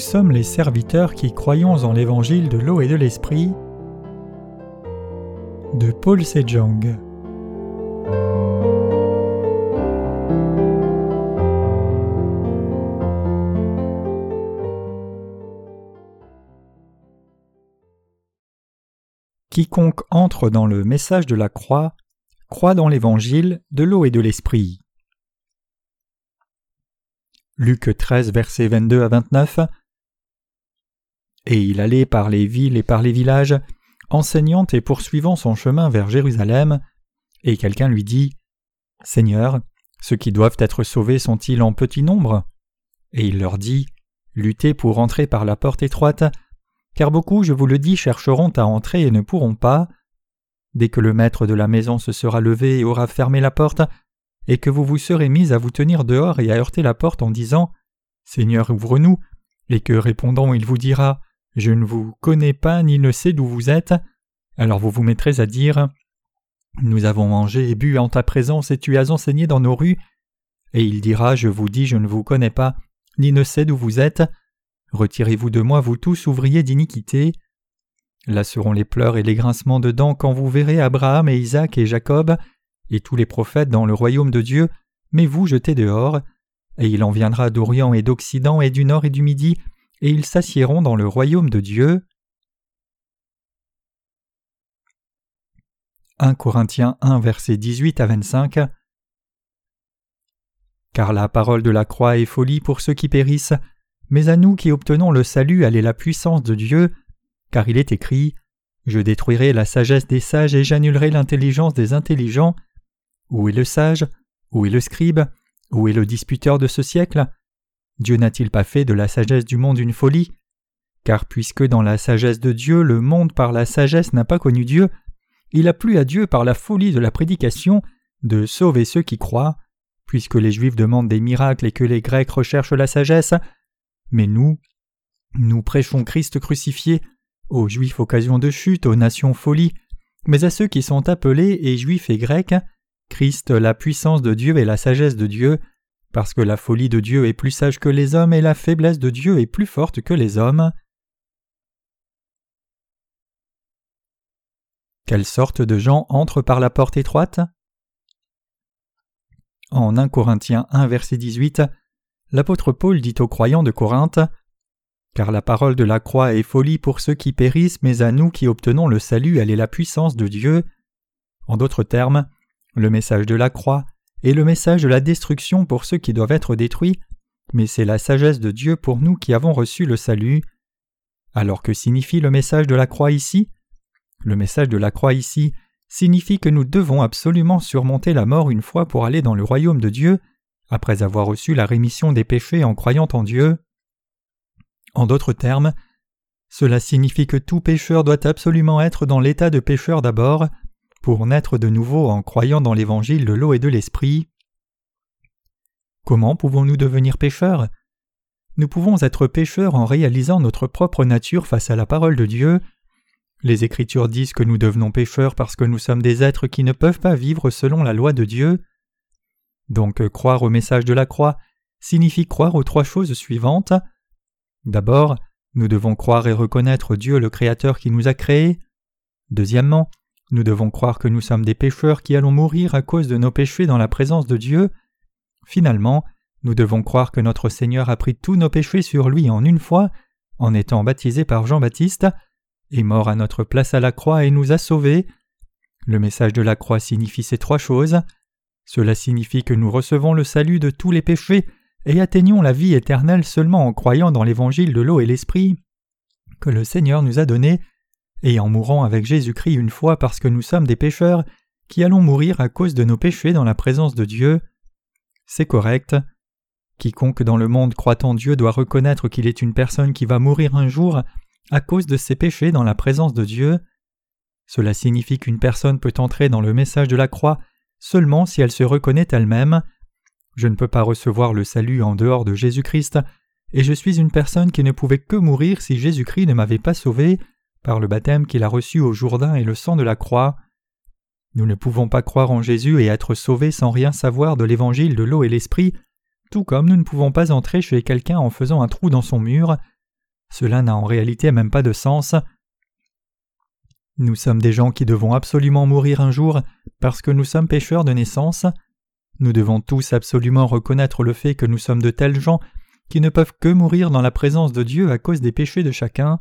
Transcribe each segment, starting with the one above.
sommes les serviteurs qui croyons en l'évangile de l'eau et de l'esprit de Paul Sejong. Quiconque entre dans le message de la croix croit dans l'évangile de l'eau et de l'esprit. Luc 13, versets 22 à 29. Et il allait par les villes et par les villages, enseignant et poursuivant son chemin vers Jérusalem, et quelqu'un lui dit Seigneur, ceux qui doivent être sauvés sont-ils en petit nombre? Et il leur dit Luttez pour entrer par la porte étroite, car beaucoup, je vous le dis, chercheront à entrer et ne pourront pas. Dès que le maître de la maison se sera levé et aura fermé la porte, et que vous vous serez mis à vous tenir dehors et à heurter la porte en disant Seigneur, ouvre-nous, et que répondant il vous dira Je ne vous connais pas ni ne sais d'où vous êtes, alors vous vous mettrez à dire Nous avons mangé et bu en ta présence et tu as enseigné dans nos rues, et il dira Je vous dis, je ne vous connais pas, ni ne sais d'où vous êtes, Retirez-vous de moi, vous tous ouvriers d'iniquité. Là seront les pleurs et les grincements de dents quand vous verrez Abraham et Isaac et Jacob et tous les prophètes dans le royaume de Dieu, mais vous jetez dehors. Et il en viendra d'Orient et d'Occident et du Nord et du Midi, et ils s'assiéront dans le royaume de Dieu. 1 Corinthiens 1 versets 18 à 25 Car la parole de la croix est folie pour ceux qui périssent, mais à nous qui obtenons le salut, elle est la puissance de Dieu, car il est écrit Je détruirai la sagesse des sages et j'annulerai l'intelligence des intelligents. Où est le sage? Où est le scribe? Où est le disputeur de ce siècle? Dieu n'a-t-il pas fait de la sagesse du monde une folie? Car puisque dans la sagesse de Dieu le monde par la sagesse n'a pas connu Dieu, il a plu à Dieu par la folie de la prédication de sauver ceux qui croient, puisque les Juifs demandent des miracles et que les Grecs recherchent la sagesse, mais nous, nous prêchons Christ crucifié, aux Juifs occasion de chute, aux nations folie, mais à ceux qui sont appelés et Juifs et Grecs, Christ la puissance de Dieu et la sagesse de Dieu, parce que la folie de Dieu est plus sage que les hommes et la faiblesse de Dieu est plus forte que les hommes. Quelle sorte de gens entrent par la porte étroite? En 1 Corinthiens 1 verset 18, l'apôtre Paul dit aux croyants de Corinthe Car la parole de la croix est folie pour ceux qui périssent, mais à nous qui obtenons le salut, elle est la puissance de Dieu. En d'autres termes, le message de la croix est le message de la destruction pour ceux qui doivent être détruits, mais c'est la sagesse de Dieu pour nous qui avons reçu le salut. Alors que signifie le message de la croix ici? Le message de la croix ici signifie que nous devons absolument surmonter la mort une fois pour aller dans le royaume de Dieu, après avoir reçu la rémission des péchés en croyant en Dieu. En d'autres termes, cela signifie que tout pécheur doit absolument être dans l'état de pécheur d'abord, pour naître de nouveau en croyant dans l'évangile de l'eau et de l'esprit. Comment pouvons-nous devenir pécheurs? Nous pouvons être pécheurs en réalisant notre propre nature face à la parole de Dieu. Les Écritures disent que nous devenons pécheurs parce que nous sommes des êtres qui ne peuvent pas vivre selon la loi de Dieu. Donc croire au message de la croix signifie croire aux trois choses suivantes. D'abord, nous devons croire et reconnaître Dieu le Créateur qui nous a créés. Deuxièmement, nous devons croire que nous sommes des pécheurs qui allons mourir à cause de nos péchés dans la présence de Dieu. Finalement, nous devons croire que notre Seigneur a pris tous nos péchés sur lui en une fois, en étant baptisé par Jean-Baptiste, est mort à notre place à la croix et nous a sauvés. Le message de la croix signifie ces trois choses. Cela signifie que nous recevons le salut de tous les péchés et atteignons la vie éternelle seulement en croyant dans l'évangile de l'eau et l'esprit que le Seigneur nous a donné, et en mourant avec Jésus-Christ une fois parce que nous sommes des pécheurs qui allons mourir à cause de nos péchés dans la présence de Dieu. C'est correct. Quiconque dans le monde croit en Dieu doit reconnaître qu'il est une personne qui va mourir un jour à cause de ses péchés dans la présence de Dieu. Cela signifie qu'une personne peut entrer dans le message de la croix seulement si elle se reconnaît elle-même. Je ne peux pas recevoir le salut en dehors de Jésus-Christ, et je suis une personne qui ne pouvait que mourir si Jésus-Christ ne m'avait pas sauvé par le baptême qu'il a reçu au Jourdain et le sang de la croix. Nous ne pouvons pas croire en Jésus et être sauvés sans rien savoir de l'évangile de l'eau et l'esprit, tout comme nous ne pouvons pas entrer chez quelqu'un en faisant un trou dans son mur. cela n'a en réalité même pas de sens. Nous sommes des gens qui devons absolument mourir un jour parce que nous sommes pécheurs de naissance. Nous devons tous absolument reconnaître le fait que nous sommes de tels gens qui ne peuvent que mourir dans la présence de Dieu à cause des péchés de chacun.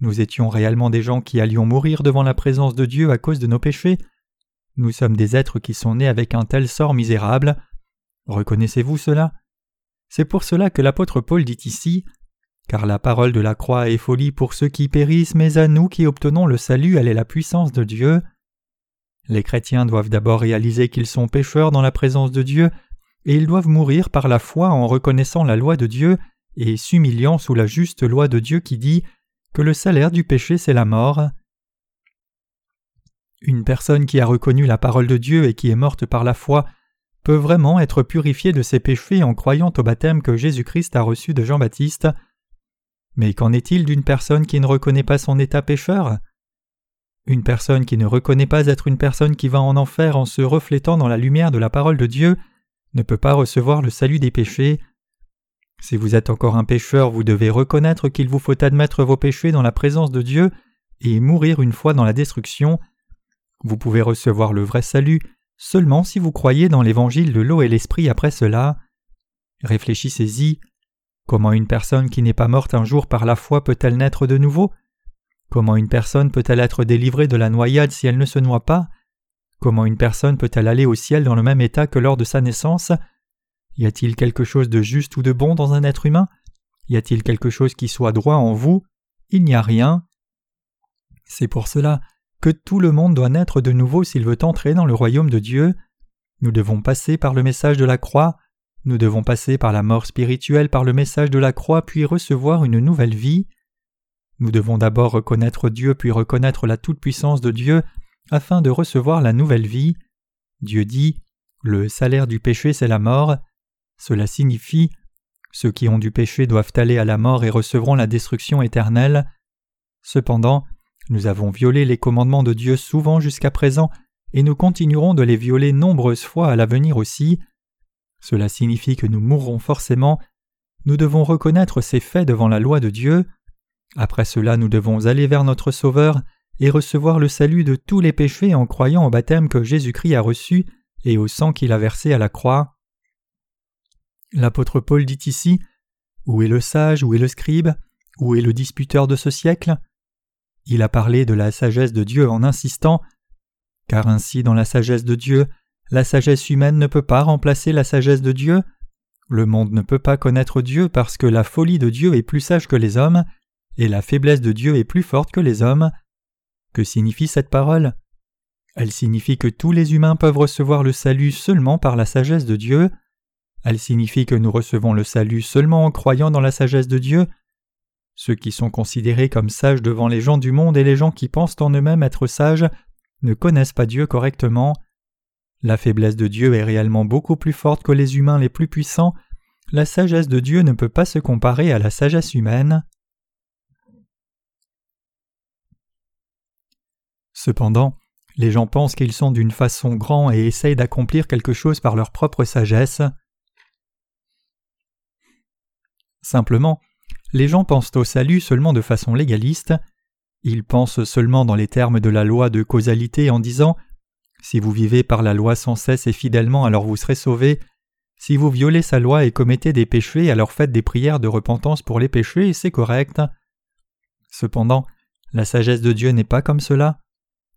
Nous étions réellement des gens qui allions mourir devant la présence de Dieu à cause de nos péchés. Nous sommes des êtres qui sont nés avec un tel sort misérable. Reconnaissez-vous cela? C'est pour cela que l'apôtre Paul dit ici Car la parole de la croix est folie pour ceux qui périssent, mais à nous qui obtenons le salut, elle est la puissance de Dieu. Les chrétiens doivent d'abord réaliser qu'ils sont pécheurs dans la présence de Dieu, et ils doivent mourir par la foi en reconnaissant la loi de Dieu et s'humiliant sous la juste loi de Dieu qui dit que le salaire du péché c'est la mort. Une personne qui a reconnu la parole de Dieu et qui est morte par la foi peut vraiment être purifiée de ses péchés en croyant au baptême que Jésus-Christ a reçu de Jean-Baptiste. Mais qu'en est-il d'une personne qui ne reconnaît pas son état pécheur? Une personne qui ne reconnaît pas être une personne qui va en enfer en se reflétant dans la lumière de la parole de Dieu ne peut pas recevoir le salut des péchés. Si vous êtes encore un pécheur, vous devez reconnaître qu'il vous faut admettre vos péchés dans la présence de Dieu et mourir une fois dans la destruction. Vous pouvez recevoir le vrai salut seulement si vous croyez dans l'évangile de l'eau et l'esprit après cela. Réfléchissez-y. Comment une personne qui n'est pas morte un jour par la foi peut-elle naître de nouveau? Comment une personne peut-elle être délivrée de la noyade si elle ne se noie pas? Comment une personne peut-elle aller au ciel dans le même état que lors de sa naissance? Y a-t-il quelque chose de juste ou de bon dans un être humain? Y a-t-il quelque chose qui soit droit en vous? Il n'y a rien. C'est pour cela que tout le monde doit naître de nouveau s'il veut entrer dans le royaume de Dieu. Nous devons passer par le message de la croix, nous devons passer par la mort spirituelle par le message de la croix puis recevoir une nouvelle vie. Nous devons d'abord reconnaître Dieu puis reconnaître la toute-puissance de Dieu afin de recevoir la nouvelle vie. Dieu dit Le salaire du péché c'est la mort. Cela signifie Ceux qui ont du péché doivent aller à la mort et recevront la destruction éternelle. Cependant, nous avons violé les commandements de Dieu souvent jusqu'à présent, et nous continuerons de les violer nombreuses fois à l'avenir aussi. Cela signifie que nous mourrons forcément. Nous devons reconnaître ces faits devant la loi de Dieu. Après cela, nous devons aller vers notre Sauveur et recevoir le salut de tous les péchés en croyant au baptême que Jésus-Christ a reçu et au sang qu'il a versé à la croix. L'apôtre Paul dit ici Où est le sage, où est le scribe, où est le disputeur de ce siècle? Il a parlé de la sagesse de Dieu en insistant Car ainsi dans la sagesse de Dieu, la sagesse humaine ne peut pas remplacer la sagesse de Dieu. Le monde ne peut pas connaître Dieu parce que la folie de Dieu est plus sage que les hommes, et la faiblesse de Dieu est plus forte que les hommes. Que signifie cette parole? Elle signifie que tous les humains peuvent recevoir le salut seulement par la sagesse de Dieu. Elle signifie que nous recevons le salut seulement en croyant dans la sagesse de Dieu. Ceux qui sont considérés comme sages devant les gens du monde et les gens qui pensent en eux-mêmes être sages ne connaissent pas Dieu correctement. La faiblesse de Dieu est réellement beaucoup plus forte que les humains les plus puissants. La sagesse de Dieu ne peut pas se comparer à la sagesse humaine. Cependant, les gens pensent qu'ils sont d'une façon grand et essayent d'accomplir quelque chose par leur propre sagesse. Simplement, les gens pensent au salut seulement de façon légaliste. Ils pensent seulement dans les termes de la loi de causalité en disant Si vous vivez par la loi sans cesse et fidèlement, alors vous serez sauvés. Si vous violez sa loi et commettez des péchés, alors faites des prières de repentance pour les péchés et c'est correct. Cependant, la sagesse de Dieu n'est pas comme cela.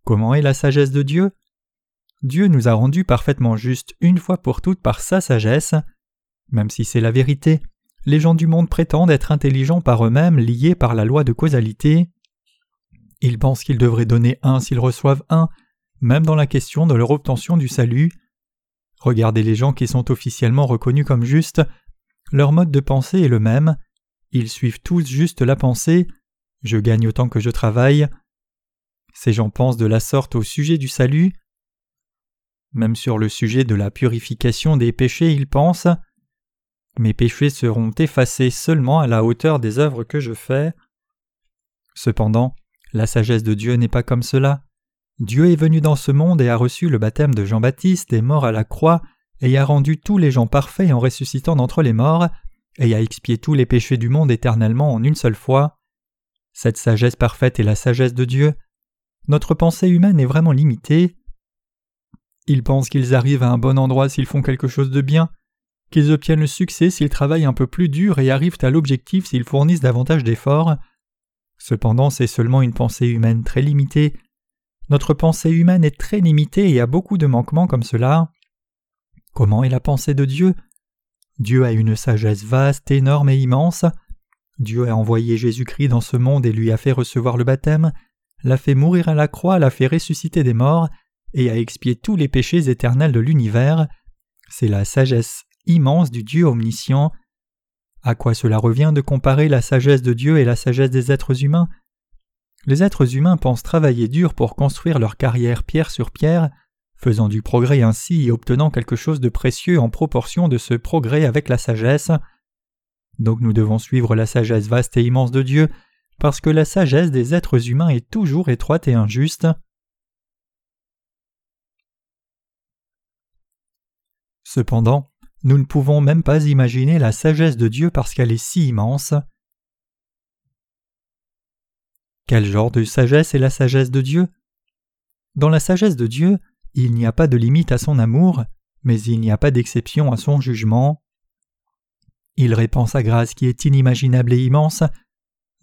Comment est la sagesse de Dieu? Dieu nous a rendus parfaitement justes une fois pour toutes par sa sagesse. Même si c'est la vérité, les gens du monde prétendent être intelligents par eux-mêmes, liés par la loi de causalité. Ils pensent qu'ils devraient donner un s'ils reçoivent un, même dans la question de leur obtention du salut. Regardez les gens qui sont officiellement reconnus comme justes. Leur mode de pensée est le même. Ils suivent tous juste la pensée Je gagne autant que je travaille. Ces gens pensent de la sorte au sujet du salut. Même sur le sujet de la purification des péchés, ils pensent Mes péchés seront effacés seulement à la hauteur des œuvres que je fais. Cependant, la sagesse de Dieu n'est pas comme cela. Dieu est venu dans ce monde et a reçu le baptême de Jean-Baptiste, est mort à la croix, et a rendu tous les gens parfaits en ressuscitant d'entre les morts, et a expié tous les péchés du monde éternellement en une seule fois. Cette sagesse parfaite est la sagesse de Dieu. Notre pensée humaine est vraiment limitée. Ils pensent qu'ils arrivent à un bon endroit s'ils font quelque chose de bien, qu'ils obtiennent le succès s'ils travaillent un peu plus dur et arrivent à l'objectif s'ils fournissent davantage d'efforts. Cependant, c'est seulement une pensée humaine très limitée. Notre pensée humaine est très limitée et a beaucoup de manquements comme cela. Comment est la pensée de Dieu? Dieu a une sagesse vaste, énorme et immense. Dieu a envoyé Jésus-Christ dans ce monde et lui a fait recevoir le baptême, l'a fait mourir à la croix, l'a fait ressusciter des morts, et a expié tous les péchés éternels de l'univers. C'est la sagesse immense du Dieu omniscient. À quoi cela revient de comparer la sagesse de Dieu et la sagesse des êtres humains? Les êtres humains pensent travailler dur pour construire leur carrière pierre sur pierre, faisant du progrès ainsi et obtenant quelque chose de précieux en proportion de ce progrès avec la sagesse. Donc nous devons suivre la sagesse vaste et immense de Dieu, parce que la sagesse des êtres humains est toujours étroite et injuste. Cependant, nous ne pouvons même pas imaginer la sagesse de Dieu parce qu'elle est si immense. Quel genre de sagesse est la sagesse de Dieu? Dans la sagesse de Dieu, il n'y a pas de limite à son amour, mais il n'y a pas d'exception à son jugement. Il répand sa grâce qui est inimaginable et immense.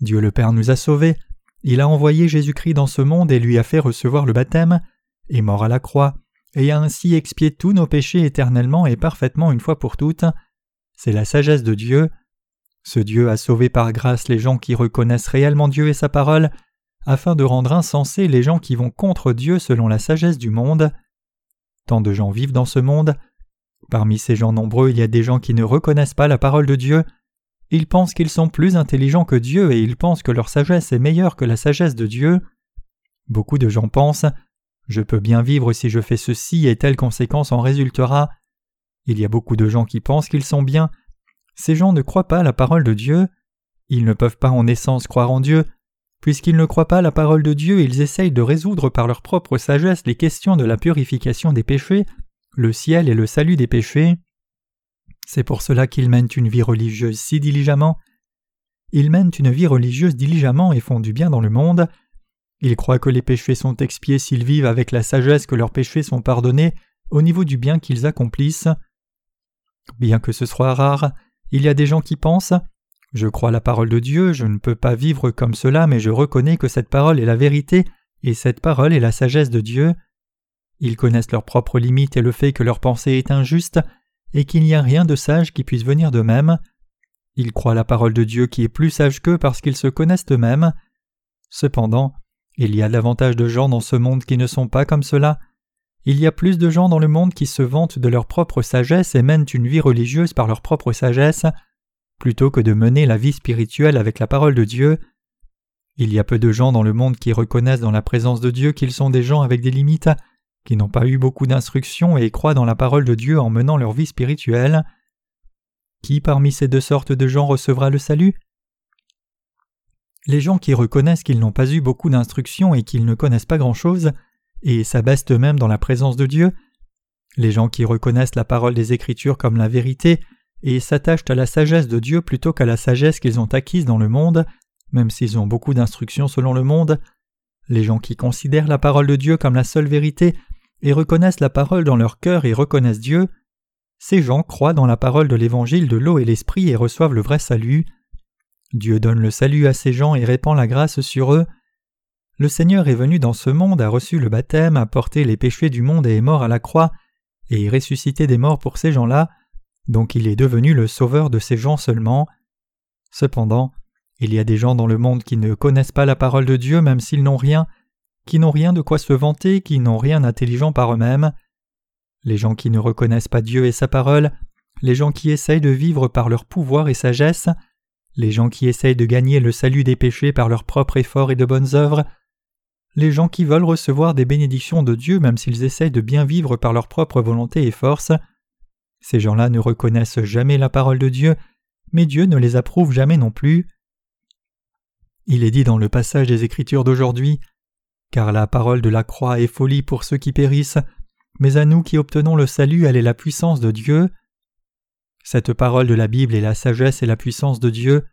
Dieu le Père nous a sauvés, il a envoyé Jésus-Christ dans ce monde et lui a fait recevoir le baptême, est mort à la croix, et a ainsi expié tous nos péchés éternellement et parfaitement une fois pour toutes. C'est la sagesse de Dieu. Ce Dieu a sauvé par grâce les gens qui reconnaissent réellement Dieu et sa parole, afin de rendre insensés les gens qui vont contre Dieu selon la sagesse du monde. Tant de gens vivent dans ce monde. Parmi ces gens nombreux, il y a des gens qui ne reconnaissent pas la parole de Dieu. Ils pensent qu'ils sont plus intelligents que Dieu et ils pensent que leur sagesse est meilleure que la sagesse de Dieu. Beaucoup de gens pensent Je peux bien vivre si je fais ceci et telle conséquence en résultera. Il y a beaucoup de gens qui pensent qu'ils sont bien. Ces gens ne croient pas la parole de Dieu. Ils ne peuvent pas en essence croire en Dieu, Puisqu'ils ne croient pas la parole de Dieu, ils essayent de résoudre par leur propre sagesse les questions de la purification des péchés, le ciel et le salut des péchés. C'est pour cela qu'ils mènent une vie religieuse si diligemment. Ils mènent une vie religieuse diligemment et font du bien dans le monde. Ils croient que les péchés sont expiés s'ils vivent avec la sagesse que leurs péchés sont pardonnés au niveau du bien qu'ils accomplissent. Bien que ce soit rare, il y a des gens qui pensent je crois la parole de Dieu, je ne peux pas vivre comme cela, mais je reconnais que cette parole est la vérité, et cette parole est la sagesse de Dieu. Ils connaissent leurs propres limites et le fait que leur pensée est injuste, et qu'il n'y a rien de sage qui puisse venir d'eux-mêmes. Ils croient la parole de Dieu qui est plus sage qu'eux parce qu'ils se connaissent eux-mêmes. Cependant, il y a davantage de gens dans ce monde qui ne sont pas comme cela. Il y a plus de gens dans le monde qui se vantent de leur propre sagesse et mènent une vie religieuse par leur propre sagesse plutôt que de mener la vie spirituelle avec la parole de Dieu. Il y a peu de gens dans le monde qui reconnaissent dans la présence de Dieu qu'ils sont des gens avec des limites, qui n'ont pas eu beaucoup d'instruction et croient dans la parole de Dieu en menant leur vie spirituelle. Qui parmi ces deux sortes de gens recevra le salut? Les gens qui reconnaissent qu'ils n'ont pas eu beaucoup d'instruction et qu'ils ne connaissent pas grand-chose, et s'abaissent eux-mêmes dans la présence de Dieu, les gens qui reconnaissent la parole des Écritures comme la vérité et s'attachent à la sagesse de Dieu plutôt qu'à la sagesse qu'ils ont acquise dans le monde, même s'ils ont beaucoup d'instructions selon le monde. Les gens qui considèrent la parole de Dieu comme la seule vérité et reconnaissent la parole dans leur cœur et reconnaissent Dieu, ces gens croient dans la parole de l'évangile de l'eau et l'esprit et reçoivent le vrai salut. Dieu donne le salut à ces gens et répand la grâce sur eux. Le Seigneur est venu dans ce monde, a reçu le baptême, a porté les péchés du monde et est mort à la croix, et est ressuscité des morts pour ces gens-là, donc il est devenu le sauveur de ces gens seulement. Cependant, il y a des gens dans le monde qui ne connaissent pas la parole de Dieu même s'ils n'ont rien, qui n'ont rien de quoi se vanter, qui n'ont rien d'intelligent par eux-mêmes. Les gens qui ne reconnaissent pas Dieu et sa parole, les gens qui essayent de vivre par leur pouvoir et sagesse, les gens qui essayent de gagner le salut des péchés par leur propre effort et de bonnes œuvres, les gens qui veulent recevoir des bénédictions de Dieu même s'ils essayent de bien vivre par leur propre volonté et force, ces gens-là ne reconnaissent jamais la parole de Dieu, mais Dieu ne les approuve jamais non plus. Il est dit dans le passage des Écritures d'aujourd'hui Car la parole de la croix est folie pour ceux qui périssent, mais à nous qui obtenons le salut, elle est la puissance de Dieu. Cette parole de la Bible est la sagesse et la puissance de Dieu.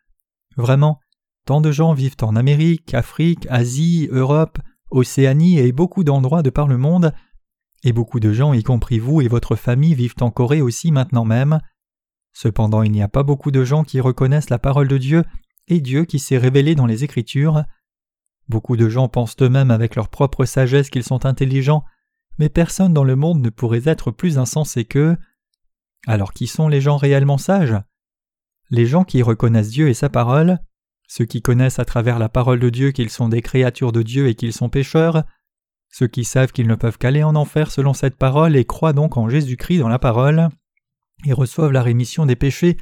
Vraiment, tant de gens vivent en Amérique, Afrique, Asie, Europe, Océanie et beaucoup d'endroits de par le monde, et beaucoup de gens, y compris vous et votre famille, vivent en Corée aussi maintenant même. Cependant, il n'y a pas beaucoup de gens qui reconnaissent la parole de Dieu et Dieu qui s'est révélé dans les Écritures. Beaucoup de gens pensent eux-mêmes avec leur propre sagesse qu'ils sont intelligents, mais personne dans le monde ne pourrait être plus insensé qu'eux. Alors qui sont les gens réellement sages? Les gens qui reconnaissent Dieu et sa parole, ceux qui connaissent à travers la parole de Dieu qu'ils sont des créatures de Dieu et qu'ils sont pécheurs, ceux qui savent qu'ils ne peuvent qu'aller en enfer selon cette parole et croient donc en Jésus-Christ dans la parole, et reçoivent la rémission des péchés,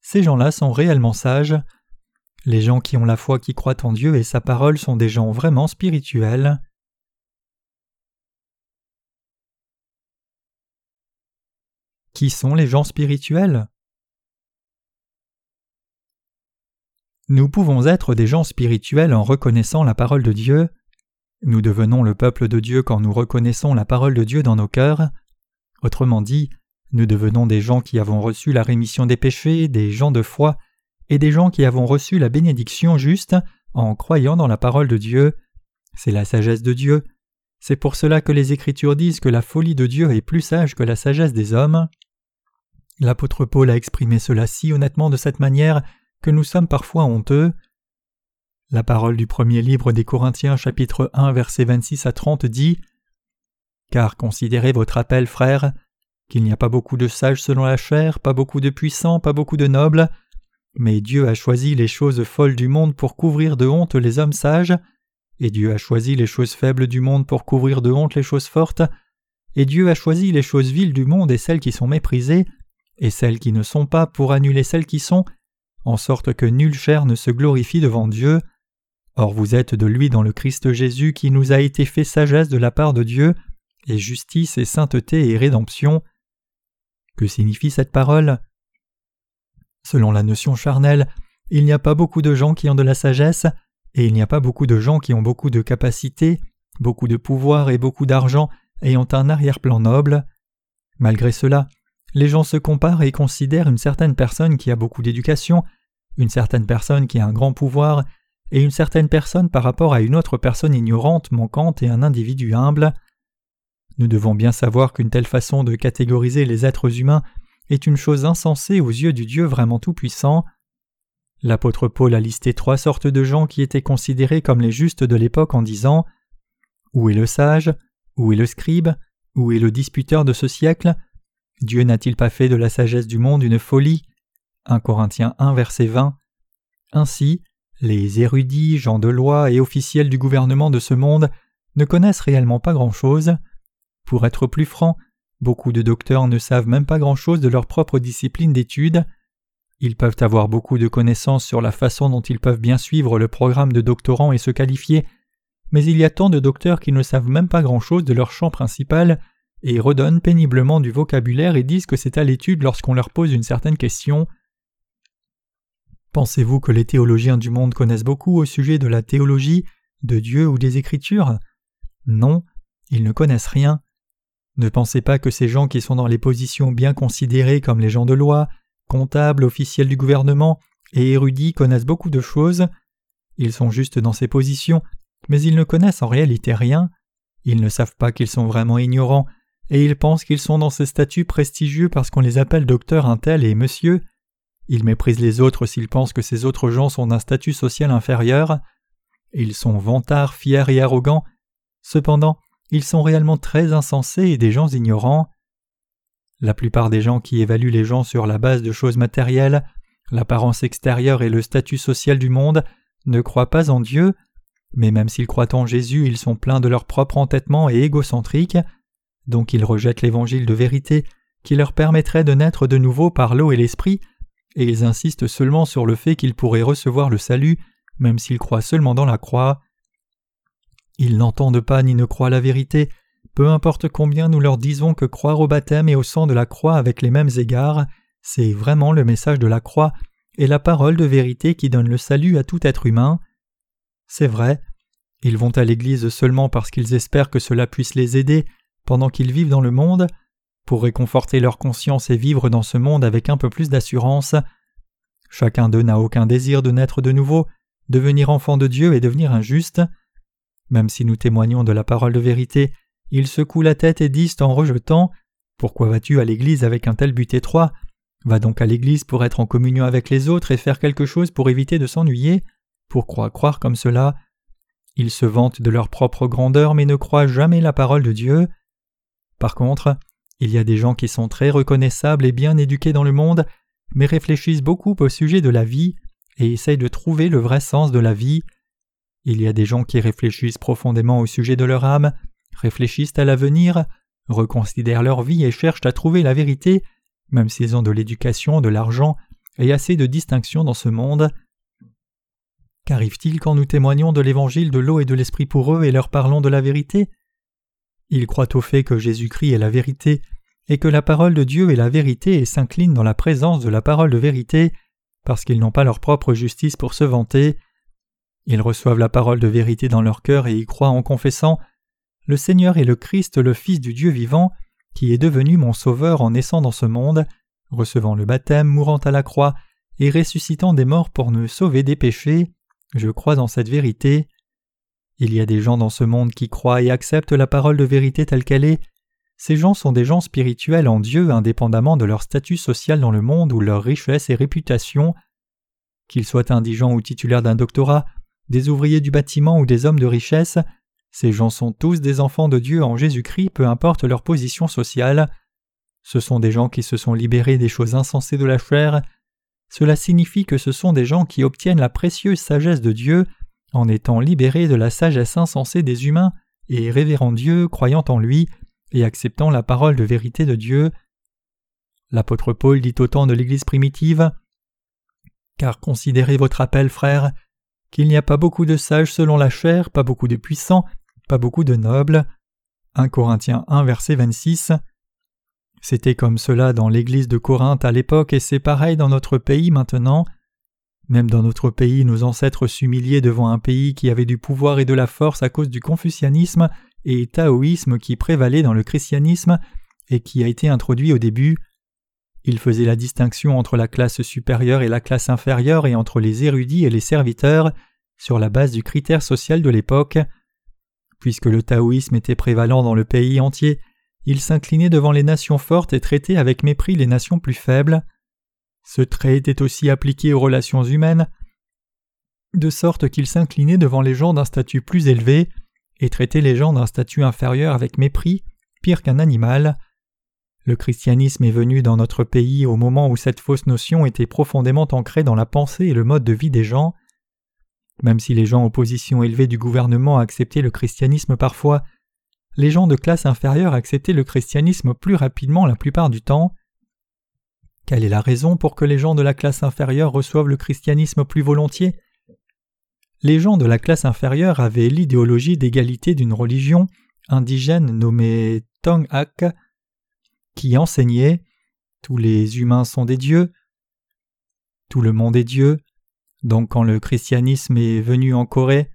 ces gens-là sont réellement sages. Les gens qui ont la foi qui croient en Dieu et sa parole sont des gens vraiment spirituels. Qui sont les gens spirituels? Nous pouvons être des gens spirituels en reconnaissant la parole de Dieu. Nous devenons le peuple de Dieu quand nous reconnaissons la parole de Dieu dans nos cœurs. Autrement dit, nous devenons des gens qui avons reçu la rémission des péchés, des gens de foi, et des gens qui avons reçu la bénédiction juste en croyant dans la parole de Dieu. C'est la sagesse de Dieu. C'est pour cela que les Écritures disent que la folie de Dieu est plus sage que la sagesse des hommes. L'apôtre Paul a exprimé cela si honnêtement de cette manière que nous sommes parfois honteux. La parole du premier livre des Corinthiens chapitre 1 versets 26 à 30 dit Car considérez votre appel, frères, qu'il n'y a pas beaucoup de sages selon la chair, pas beaucoup de puissants, pas beaucoup de nobles, mais Dieu a choisi les choses folles du monde pour couvrir de honte les hommes sages, et Dieu a choisi les choses faibles du monde pour couvrir de honte les choses fortes, et Dieu a choisi les choses viles du monde et celles qui sont méprisées, et celles qui ne sont pas pour annuler celles qui sont, en sorte que nulle chair ne se glorifie devant Dieu. Or vous êtes de lui dans le Christ Jésus qui nous a été fait sagesse de la part de Dieu, et justice et sainteté et rédemption. Que signifie cette parole? Selon la notion charnelle, il n'y a pas beaucoup de gens qui ont de la sagesse, et il n'y a pas beaucoup de gens qui ont beaucoup de capacités, beaucoup de pouvoir et beaucoup d'argent ont un arrière-plan noble. Malgré cela, les gens se comparent et considèrent une certaine personne qui a beaucoup d'éducation, une certaine personne qui a un grand pouvoir, et une certaine personne par rapport à une autre personne ignorante, manquante et un individu humble. Nous devons bien savoir qu'une telle façon de catégoriser les êtres humains est une chose insensée aux yeux du Dieu vraiment tout-puissant. L'apôtre Paul a listé trois sortes de gens qui étaient considérés comme les justes de l'époque en disant Où est le sage? Où est le scribe? Où est le disputeur de ce siècle? Dieu n'a-t-il pas fait de la sagesse du monde une folie? 1 Corinthiens 1 verset 20 Ainsi, les érudits, gens de loi et officiels du gouvernement de ce monde ne connaissent réellement pas grand-chose. Pour être plus franc, beaucoup de docteurs ne savent même pas grand-chose de leur propre discipline d'études. Ils peuvent avoir beaucoup de connaissances sur la façon dont ils peuvent bien suivre le programme de doctorant et se qualifier, mais il y a tant de docteurs qui ne savent même pas grand-chose de leur champ principal et redonnent péniblement du vocabulaire et disent que c'est à l'étude lorsqu'on leur pose une certaine question. Pensez-vous que les théologiens du monde connaissent beaucoup au sujet de la théologie, de Dieu ou des Écritures? Non, ils ne connaissent rien. Ne pensez pas que ces gens qui sont dans les positions bien considérées comme les gens de loi, comptables, officiels du gouvernement et érudits connaissent beaucoup de choses. Ils sont juste dans ces positions, mais ils ne connaissent en réalité rien. Ils ne savent pas qu'ils sont vraiment ignorants, et ils pensent qu'ils sont dans ces statuts prestigieux parce qu'on les appelle docteur un tel et monsieur. Ils méprisent les autres s'ils pensent que ces autres gens sont d'un statut social inférieur. Ils sont vantards, fiers et arrogants. Cependant, ils sont réellement très insensés et des gens ignorants. La plupart des gens qui évaluent les gens sur la base de choses matérielles, l'apparence extérieure et le statut social du monde ne croient pas en Dieu, mais même s'ils croient en Jésus, ils sont pleins de leur propre entêtement et égocentriques, donc ils rejettent l'évangile de vérité qui leur permettrait de naître de nouveau par l'eau et l'esprit, et ils insistent seulement sur le fait qu'ils pourraient recevoir le salut, même s'ils croient seulement dans la croix. Ils n'entendent pas ni ne croient la vérité, peu importe combien nous leur disons que croire au baptême et au sang de la croix avec les mêmes égards, c'est vraiment le message de la croix et la parole de vérité qui donne le salut à tout être humain. C'est vrai, ils vont à l'Église seulement parce qu'ils espèrent que cela puisse les aider pendant qu'ils vivent dans le monde, pour réconforter leur conscience et vivre dans ce monde avec un peu plus d'assurance. Chacun d'eux n'a aucun désir de naître de nouveau, devenir enfant de Dieu et devenir injuste. Même si nous témoignons de la parole de vérité, ils secouent la tête et disent en rejetant Pourquoi vas-tu à l'église avec un tel but étroit? Va donc à l'église pour être en communion avec les autres et faire quelque chose pour éviter de s'ennuyer. Pourquoi croire comme cela Ils se vantent de leur propre grandeur mais ne croient jamais la parole de Dieu. Par contre, il y a des gens qui sont très reconnaissables et bien éduqués dans le monde, mais réfléchissent beaucoup au sujet de la vie et essayent de trouver le vrai sens de la vie. Il y a des gens qui réfléchissent profondément au sujet de leur âme, réfléchissent à l'avenir, reconsidèrent leur vie et cherchent à trouver la vérité, même s'ils ont de l'éducation, de l'argent et assez de distinction dans ce monde. Qu'arrive-t-il quand nous témoignons de l'évangile de l'eau et de l'esprit pour eux et leur parlons de la vérité? Ils croient au fait que Jésus-Christ est la vérité et que la parole de Dieu est la vérité et s'inclinent dans la présence de la parole de vérité parce qu'ils n'ont pas leur propre justice pour se vanter. Ils reçoivent la parole de vérité dans leur cœur et y croient en confessant Le Seigneur est le Christ, le Fils du Dieu vivant, qui est devenu mon Sauveur en naissant dans ce monde, recevant le baptême, mourant à la croix, et ressuscitant des morts pour nous sauver des péchés. Je crois en cette vérité. Il y a des gens dans ce monde qui croient et acceptent la parole de vérité telle qu'elle est. Ces gens sont des gens spirituels en Dieu indépendamment de leur statut social dans le monde ou leur richesse et réputation. Qu'ils soient indigents ou titulaires d'un doctorat, des ouvriers du bâtiment ou des hommes de richesse, ces gens sont tous des enfants de Dieu en Jésus-Christ, peu importe leur position sociale. Ce sont des gens qui se sont libérés des choses insensées de la chair. Cela signifie que ce sont des gens qui obtiennent la précieuse sagesse de Dieu en étant libérés de la sagesse insensée des humains et révérant Dieu, croyant en lui et acceptant la parole de vérité de Dieu. L'apôtre Paul dit au temps de l'Église primitive Car considérez votre appel, frères, qu'il n'y a pas beaucoup de sages selon la chair, pas beaucoup de puissants, pas beaucoup de nobles. 1 Corinthiens 1 verset 26. C'était comme cela dans l'église de Corinthe à l'époque et c'est pareil dans notre pays maintenant. Même dans notre pays, nos ancêtres s'humiliaient devant un pays qui avait du pouvoir et de la force à cause du confucianisme et taoïsme qui prévalait dans le christianisme et qui a été introduit au début. Il faisait la distinction entre la classe supérieure et la classe inférieure et entre les érudits et les serviteurs sur la base du critère social de l'époque. Puisque le taoïsme était prévalent dans le pays entier, il s'inclinait devant les nations fortes et traitait avec mépris les nations plus faibles. Ce trait était aussi appliqué aux relations humaines, de sorte qu'il s'inclinait devant les gens d'un statut plus élevé et traitait les gens d'un statut inférieur avec mépris, pire qu'un animal. Le christianisme est venu dans notre pays au moment où cette fausse notion était profondément ancrée dans la pensée et le mode de vie des gens. Même si les gens en position élevée du gouvernement acceptaient le christianisme parfois, les gens de classe inférieure acceptaient le christianisme plus rapidement la plupart du temps. Quelle est la raison pour que les gens de la classe inférieure reçoivent le christianisme plus volontiers? Les gens de la classe inférieure avaient l'idéologie d'égalité d'une religion indigène nommée Tong-Ak, qui enseignait Tous les humains sont des dieux, tout le monde est Dieu, donc quand le christianisme est venu en Corée,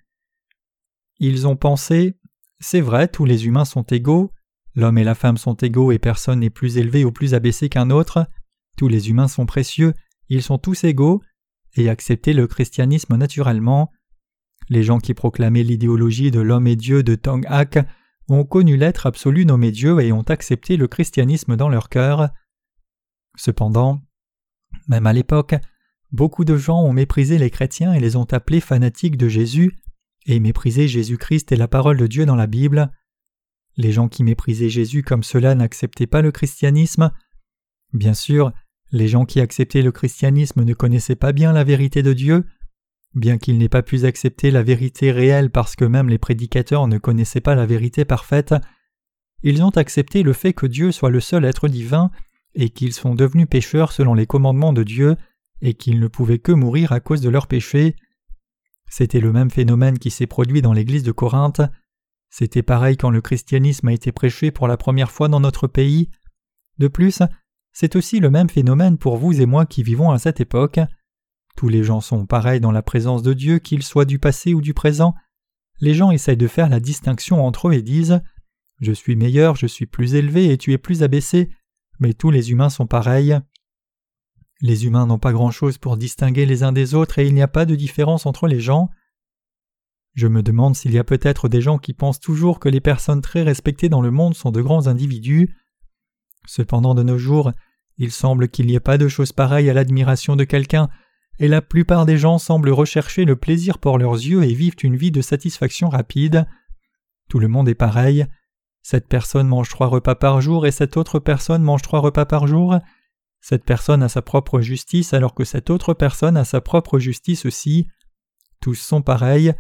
ils ont pensé c'est vrai, tous les humains sont égaux, l'homme et la femme sont égaux et personne n'est plus élevé ou plus abaissé qu'un autre, tous les humains sont précieux, ils sont tous égaux, et accepter le christianisme naturellement. Les gens qui proclamaient l'idéologie de l'homme et Dieu de Tong Hak ont connu l'être absolu nommé Dieu et ont accepté le christianisme dans leur cœur. Cependant, même à l'époque, Beaucoup de gens ont méprisé les chrétiens et les ont appelés fanatiques de Jésus, et méprisé Jésus-Christ et la parole de Dieu dans la Bible. Les gens qui méprisaient Jésus comme cela n'acceptaient pas le christianisme. Bien sûr, les gens qui acceptaient le christianisme ne connaissaient pas bien la vérité de Dieu, bien qu'ils n'aient pas pu accepter la vérité réelle parce que même les prédicateurs ne connaissaient pas la vérité parfaite, ils ont accepté le fait que Dieu soit le seul être divin et qu'ils sont devenus pécheurs selon les commandements de Dieu et qu'ils ne pouvaient que mourir à cause de leurs péchés. C'était le même phénomène qui s'est produit dans l'église de Corinthe. C'était pareil quand le christianisme a été prêché pour la première fois dans notre pays. De plus, c'est aussi le même phénomène pour vous et moi qui vivons à cette époque. Tous les gens sont pareils dans la présence de Dieu, qu'ils soient du passé ou du présent. Les gens essayent de faire la distinction entre eux et disent Je suis meilleur, je suis plus élevé et tu es plus abaissé, mais tous les humains sont pareils. Les humains n'ont pas grand-chose pour distinguer les uns des autres et il n'y a pas de différence entre les gens. Je me demande s'il y a peut-être des gens qui pensent toujours que les personnes très respectées dans le monde sont de grands individus. Cependant, de nos jours, il semble qu'il n'y ait pas de chose pareille à l'admiration de quelqu'un, et la plupart des gens semblent rechercher le plaisir pour leurs yeux et vivent une vie de satisfaction rapide. Tout le monde est pareil. Cette personne mange trois repas par jour et cette autre personne mange trois repas par jour. Cette personne a sa propre justice alors que cette autre personne a sa propre justice aussi. Tous sont pareils.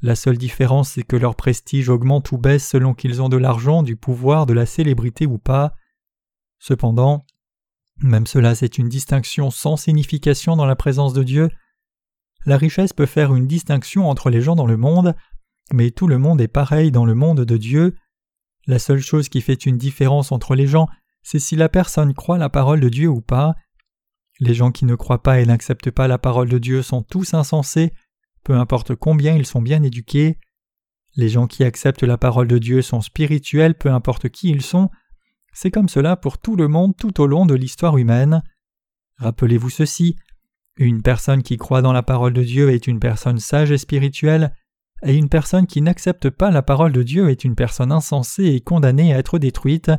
La seule différence c'est que leur prestige augmente ou baisse selon qu'ils ont de l'argent, du pouvoir, de la célébrité ou pas. Cependant, même cela c'est une distinction sans signification dans la présence de Dieu. La richesse peut faire une distinction entre les gens dans le monde, mais tout le monde est pareil dans le monde de Dieu. La seule chose qui fait une différence entre les gens, c'est si la personne croit la parole de Dieu ou pas. Les gens qui ne croient pas et n'acceptent pas la parole de Dieu sont tous insensés, peu importe combien ils sont bien éduqués. Les gens qui acceptent la parole de Dieu sont spirituels, peu importe qui ils sont. C'est comme cela pour tout le monde tout au long de l'histoire humaine. Rappelez-vous ceci. Une personne qui croit dans la parole de Dieu est une personne sage et spirituelle, et une personne qui n'accepte pas la parole de Dieu est une personne insensée et condamnée à être détruite.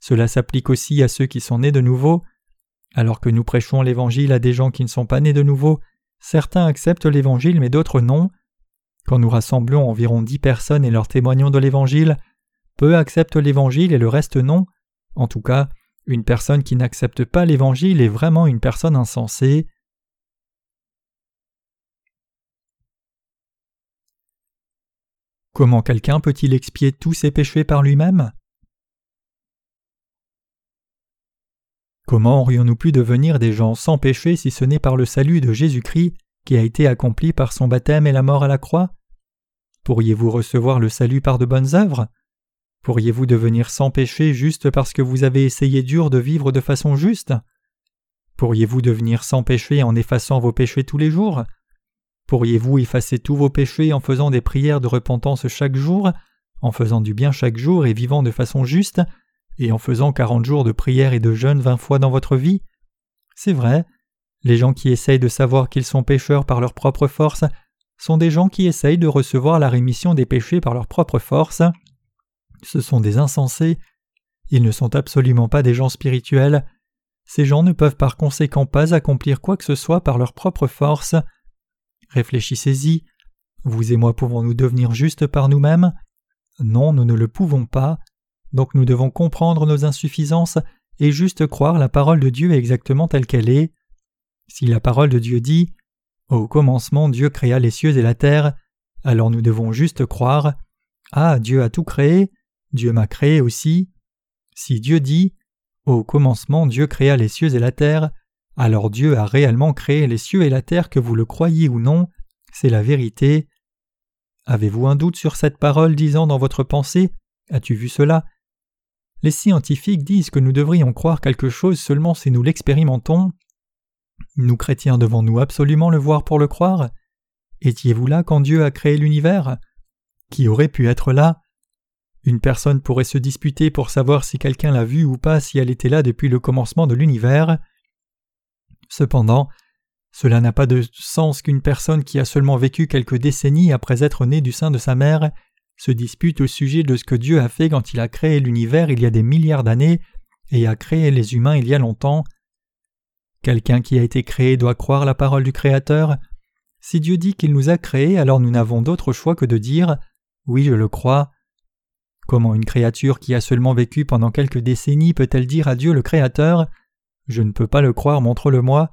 Cela s'applique aussi à ceux qui sont nés de nouveau. Alors que nous prêchons l'Évangile à des gens qui ne sont pas nés de nouveau, Certains acceptent l'Évangile mais d'autres non. Quand nous rassemblons environ dix personnes et leur témoignons de l'Évangile, peu acceptent l'Évangile et le reste non. En tout cas, une personne qui n'accepte pas l'Évangile est vraiment une personne insensée. Comment quelqu'un peut-il expier tous ses péchés par lui-même? Comment aurions-nous pu devenir des gens sans péché si ce n'est par le salut de Jésus-Christ qui a été accompli par son baptême et la mort à la croix? Pourriez-vous recevoir le salut par de bonnes œuvres? Pourriez-vous devenir sans péché juste parce que vous avez essayé dur de vivre de façon juste? Pourriez-vous devenir sans péché en effaçant vos péchés tous les jours? Pourriez-vous effacer tous vos péchés en faisant des prières de repentance chaque jour, en faisant du bien chaque jour et vivant de façon juste et en faisant quarante jours de prière et de jeûne vingt fois dans votre vie? C'est vrai, les gens qui essayent de savoir qu'ils sont pécheurs par leur propre force sont des gens qui essayent de recevoir la rémission des péchés par leur propre force. Ce sont des insensés, ils ne sont absolument pas des gens spirituels, ces gens ne peuvent par conséquent pas accomplir quoi que ce soit par leur propre force. Réfléchissez-y, vous et moi pouvons-nous devenir justes par nous-mêmes? Non, nous ne le pouvons pas. Donc nous devons comprendre nos insuffisances et juste croire la parole de Dieu exactement telle qu'elle est. Si la parole de Dieu dit Au commencement Dieu créa les cieux et la terre, alors nous devons juste croire Ah, Dieu a tout créé, Dieu m'a créé aussi. Si Dieu dit Au commencement Dieu créa les cieux et la terre, alors Dieu a réellement créé les cieux et la terre que vous le croyiez ou non, c'est la vérité. Avez-vous un doute sur cette parole disant dans votre pensée As-tu vu cela? Les scientifiques disent que nous devrions croire quelque chose seulement si nous l'expérimentons. Nous chrétiens devons-nous absolument le voir pour le croire? Étiez-vous là quand Dieu a créé l'univers? Qui aurait pu être là? Une personne pourrait se disputer pour savoir si quelqu'un l'a vu ou pas si elle était là depuis le commencement de l'univers. Cependant, cela n'a pas de sens qu'une personne qui a seulement vécu quelques décennies après être née du sein de sa mère se dispute au sujet de ce que Dieu a fait quand il a créé l'univers il y a des milliards d'années et a créé les humains il y a longtemps. Quelqu'un qui a été créé doit croire la parole du Créateur. Si Dieu dit qu'il nous a créés, alors nous n'avons d'autre choix que de dire Oui, je le crois. Comment une créature qui a seulement vécu pendant quelques décennies peut-elle dire à Dieu le Créateur? Je ne peux pas le croire, montre-le-moi.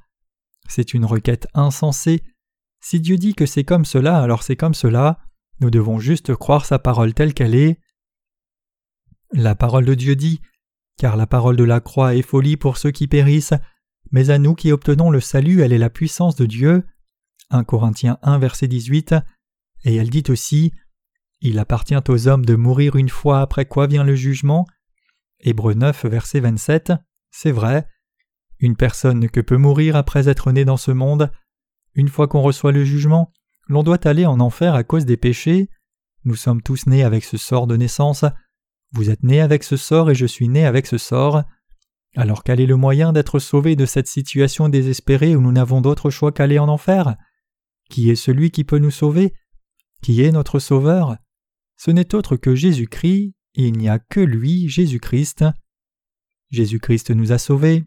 C'est une requête insensée. Si Dieu dit que c'est comme cela, alors c'est comme cela. Nous devons juste croire sa parole telle qu'elle est. La parole de Dieu dit Car la parole de la croix est folie pour ceux qui périssent, mais à nous qui obtenons le salut, elle est la puissance de Dieu. 1 Corinthiens 1, verset 18. Et elle dit aussi Il appartient aux hommes de mourir une fois après quoi vient le jugement? Hébreu 9, verset 27. C'est vrai. Une personne que peut mourir après être née dans ce monde. Une fois qu'on reçoit le jugement, l'on doit aller en enfer à cause des péchés. Nous sommes tous nés avec ce sort de naissance. Vous êtes nés avec ce sort et je suis né avec ce sort. Alors quel est le moyen d'être sauvé de cette situation désespérée où nous n'avons d'autre choix qu'aller en enfer? Qui est celui qui peut nous sauver? Qui est notre Sauveur? Ce n'est autre que Jésus-Christ, il n'y a que lui, Jésus-Christ. Jésus-Christ nous a sauvés.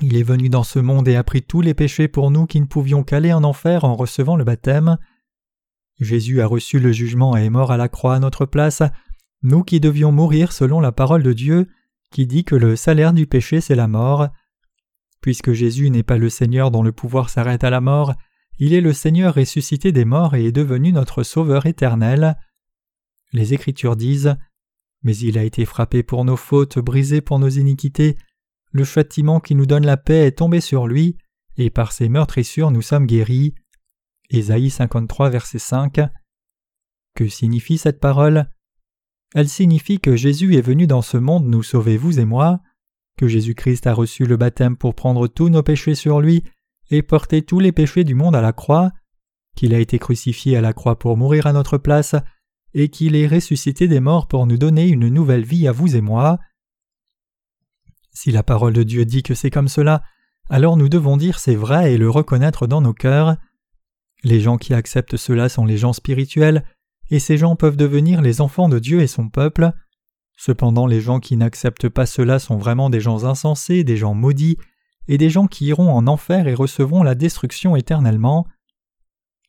Il est venu dans ce monde et a pris tous les péchés pour nous qui ne pouvions qu'aller en enfer en recevant le baptême. Jésus a reçu le jugement et est mort à la croix à notre place, nous qui devions mourir selon la parole de Dieu, qui dit que le salaire du péché c'est la mort. Puisque Jésus n'est pas le Seigneur dont le pouvoir s'arrête à la mort, il est le Seigneur ressuscité des morts et est devenu notre Sauveur éternel. Les Écritures disent Mais il a été frappé pour nos fautes, brisé pour nos iniquités, le châtiment qui nous donne la paix est tombé sur lui, et par ses meurtrissures nous sommes guéris. Ésaïe 53, verset 5. Que signifie cette parole? Elle signifie que Jésus est venu dans ce monde nous sauver, vous et moi, que Jésus-Christ a reçu le baptême pour prendre tous nos péchés sur lui et porter tous les péchés du monde à la croix, qu'il a été crucifié à la croix pour mourir à notre place, et qu'il est ressuscité des morts pour nous donner une nouvelle vie à vous et moi. Si la parole de Dieu dit que c'est comme cela, alors nous devons dire c'est vrai et le reconnaître dans nos cœurs. Les gens qui acceptent cela sont les gens spirituels, et ces gens peuvent devenir les enfants de Dieu et son peuple. Cependant les gens qui n'acceptent pas cela sont vraiment des gens insensés, des gens maudits, et des gens qui iront en enfer et recevront la destruction éternellement.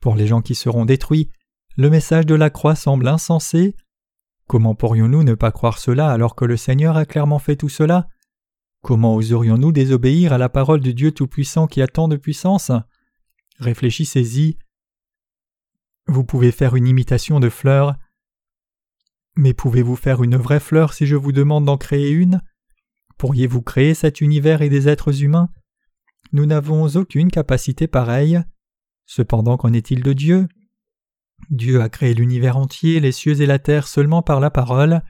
Pour les gens qui seront détruits, le message de la croix semble insensé. Comment pourrions-nous ne pas croire cela alors que le Seigneur a clairement fait tout cela? Comment oserions-nous désobéir à la parole du Dieu Tout-Puissant qui a tant de puissance? Réfléchissez-y. Vous pouvez faire une imitation de fleur. Mais pouvez-vous faire une vraie fleur si je vous demande d'en créer une? Pourriez-vous créer cet univers et des êtres humains? Nous n'avons aucune capacité pareille. Cependant, qu'en est-il de Dieu? Dieu a créé l'univers entier, les cieux et la terre seulement par la parole.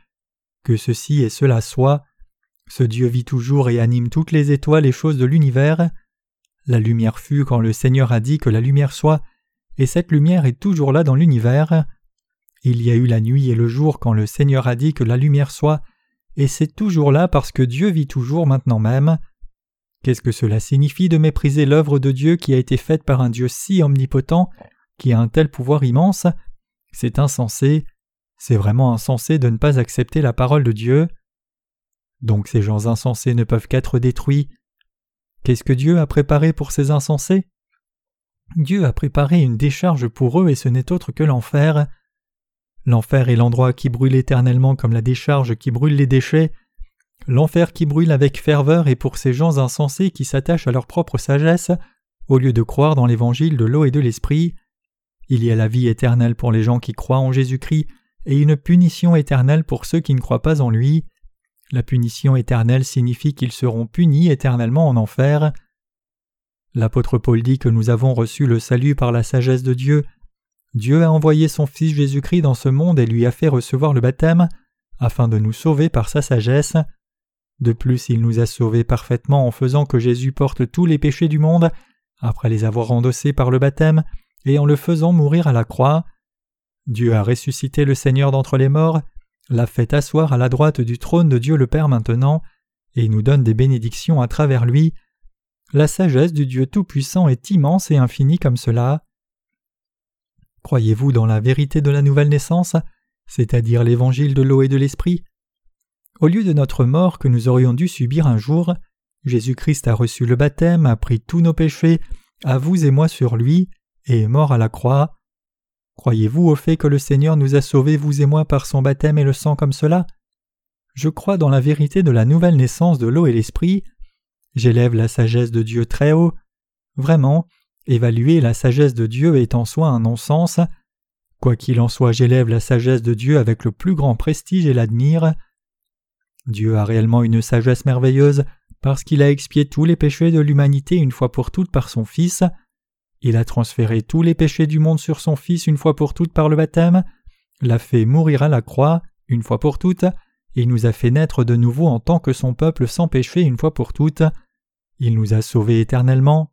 Que ceci et cela soit, ce Dieu vit toujours et anime toutes les étoiles et choses de l'univers. La lumière fut quand le Seigneur a dit que la lumière soit, et cette lumière est toujours là dans l'univers. Il y a eu la nuit et le jour quand le Seigneur a dit que la lumière soit, et c'est toujours là parce que Dieu vit toujours maintenant même. Qu'est-ce que cela signifie de mépriser l'œuvre de Dieu qui a été faite par un Dieu si omnipotent, qui a un tel pouvoir immense C'est insensé. C'est vraiment insensé de ne pas accepter la parole de Dieu. Donc ces gens insensés ne peuvent qu'être détruits. Qu'est-ce que Dieu a préparé pour ces insensés? Dieu a préparé une décharge pour eux et ce n'est autre que l'enfer. L'enfer est l'endroit qui brûle éternellement comme la décharge qui brûle les déchets. L'enfer qui brûle avec ferveur est pour ces gens insensés qui s'attachent à leur propre sagesse au lieu de croire dans l'évangile de l'eau et de l'esprit. Il y a la vie éternelle pour les gens qui croient en Jésus-Christ et une punition éternelle pour ceux qui ne croient pas en lui. La punition éternelle signifie qu'ils seront punis éternellement en enfer. L'apôtre Paul dit que nous avons reçu le salut par la sagesse de Dieu. Dieu a envoyé son Fils Jésus-Christ dans ce monde et lui a fait recevoir le baptême, afin de nous sauver par sa sagesse. De plus, il nous a sauvés parfaitement en faisant que Jésus porte tous les péchés du monde, après les avoir endossés par le baptême, et en le faisant mourir à la croix. Dieu a ressuscité le Seigneur d'entre les morts, l'a fait asseoir à la droite du trône de Dieu le Père maintenant, et nous donne des bénédictions à travers lui. La sagesse du Dieu Tout-Puissant est immense et infinie comme cela. Croyez-vous dans la vérité de la nouvelle naissance, c'est-à-dire l'évangile de l'eau et de l'esprit? Au lieu de notre mort que nous aurions dû subir un jour, Jésus-Christ a reçu le baptême, a pris tous nos péchés, à vous et moi sur lui, et est mort à la croix. Croyez-vous au fait que le Seigneur nous a sauvés, vous et moi, par son baptême et le sang comme cela? Je crois dans la vérité de la nouvelle naissance de l'eau et l'esprit. J'élève la sagesse de Dieu très haut. Vraiment, évaluer la sagesse de Dieu est en soi un non-sens. Quoi qu'il en soit, j'élève la sagesse de Dieu avec le plus grand prestige et l'admire. Dieu a réellement une sagesse merveilleuse parce qu'il a expié tous les péchés de l'humanité une fois pour toutes par son Fils. Il a transféré tous les péchés du monde sur son Fils une fois pour toutes par le baptême, l'a fait mourir à la croix une fois pour toutes, et nous a fait naître de nouveau en tant que son peuple sans péché une fois pour toutes. Il nous a sauvés éternellement.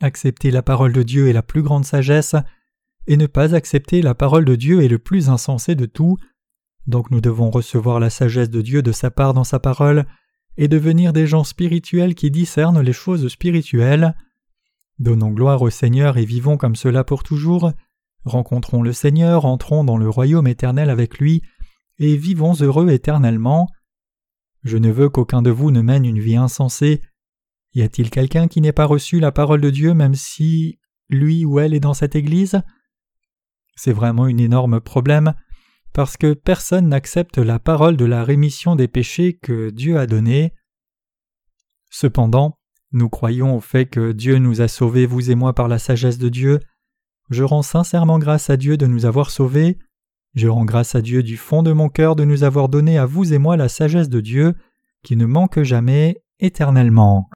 Accepter la parole de Dieu est la plus grande sagesse, et ne pas accepter la parole de Dieu est le plus insensé de tout. Donc nous devons recevoir la sagesse de Dieu de sa part dans sa parole, et devenir des gens spirituels qui discernent les choses spirituelles. Donnons gloire au Seigneur et vivons comme cela pour toujours. Rencontrons le Seigneur, entrons dans le royaume éternel avec lui, et vivons heureux éternellement. Je ne veux qu'aucun de vous ne mène une vie insensée. Y a-t-il quelqu'un qui n'ait pas reçu la parole de Dieu même si lui ou elle est dans cette Église? C'est vraiment un énorme problème, parce que personne n'accepte la parole de la rémission des péchés que Dieu a donnée. Cependant, nous croyons au fait que Dieu nous a sauvés, vous et moi, par la sagesse de Dieu. Je rends sincèrement grâce à Dieu de nous avoir sauvés. Je rends grâce à Dieu du fond de mon cœur de nous avoir donné à vous et moi la sagesse de Dieu, qui ne manque jamais éternellement.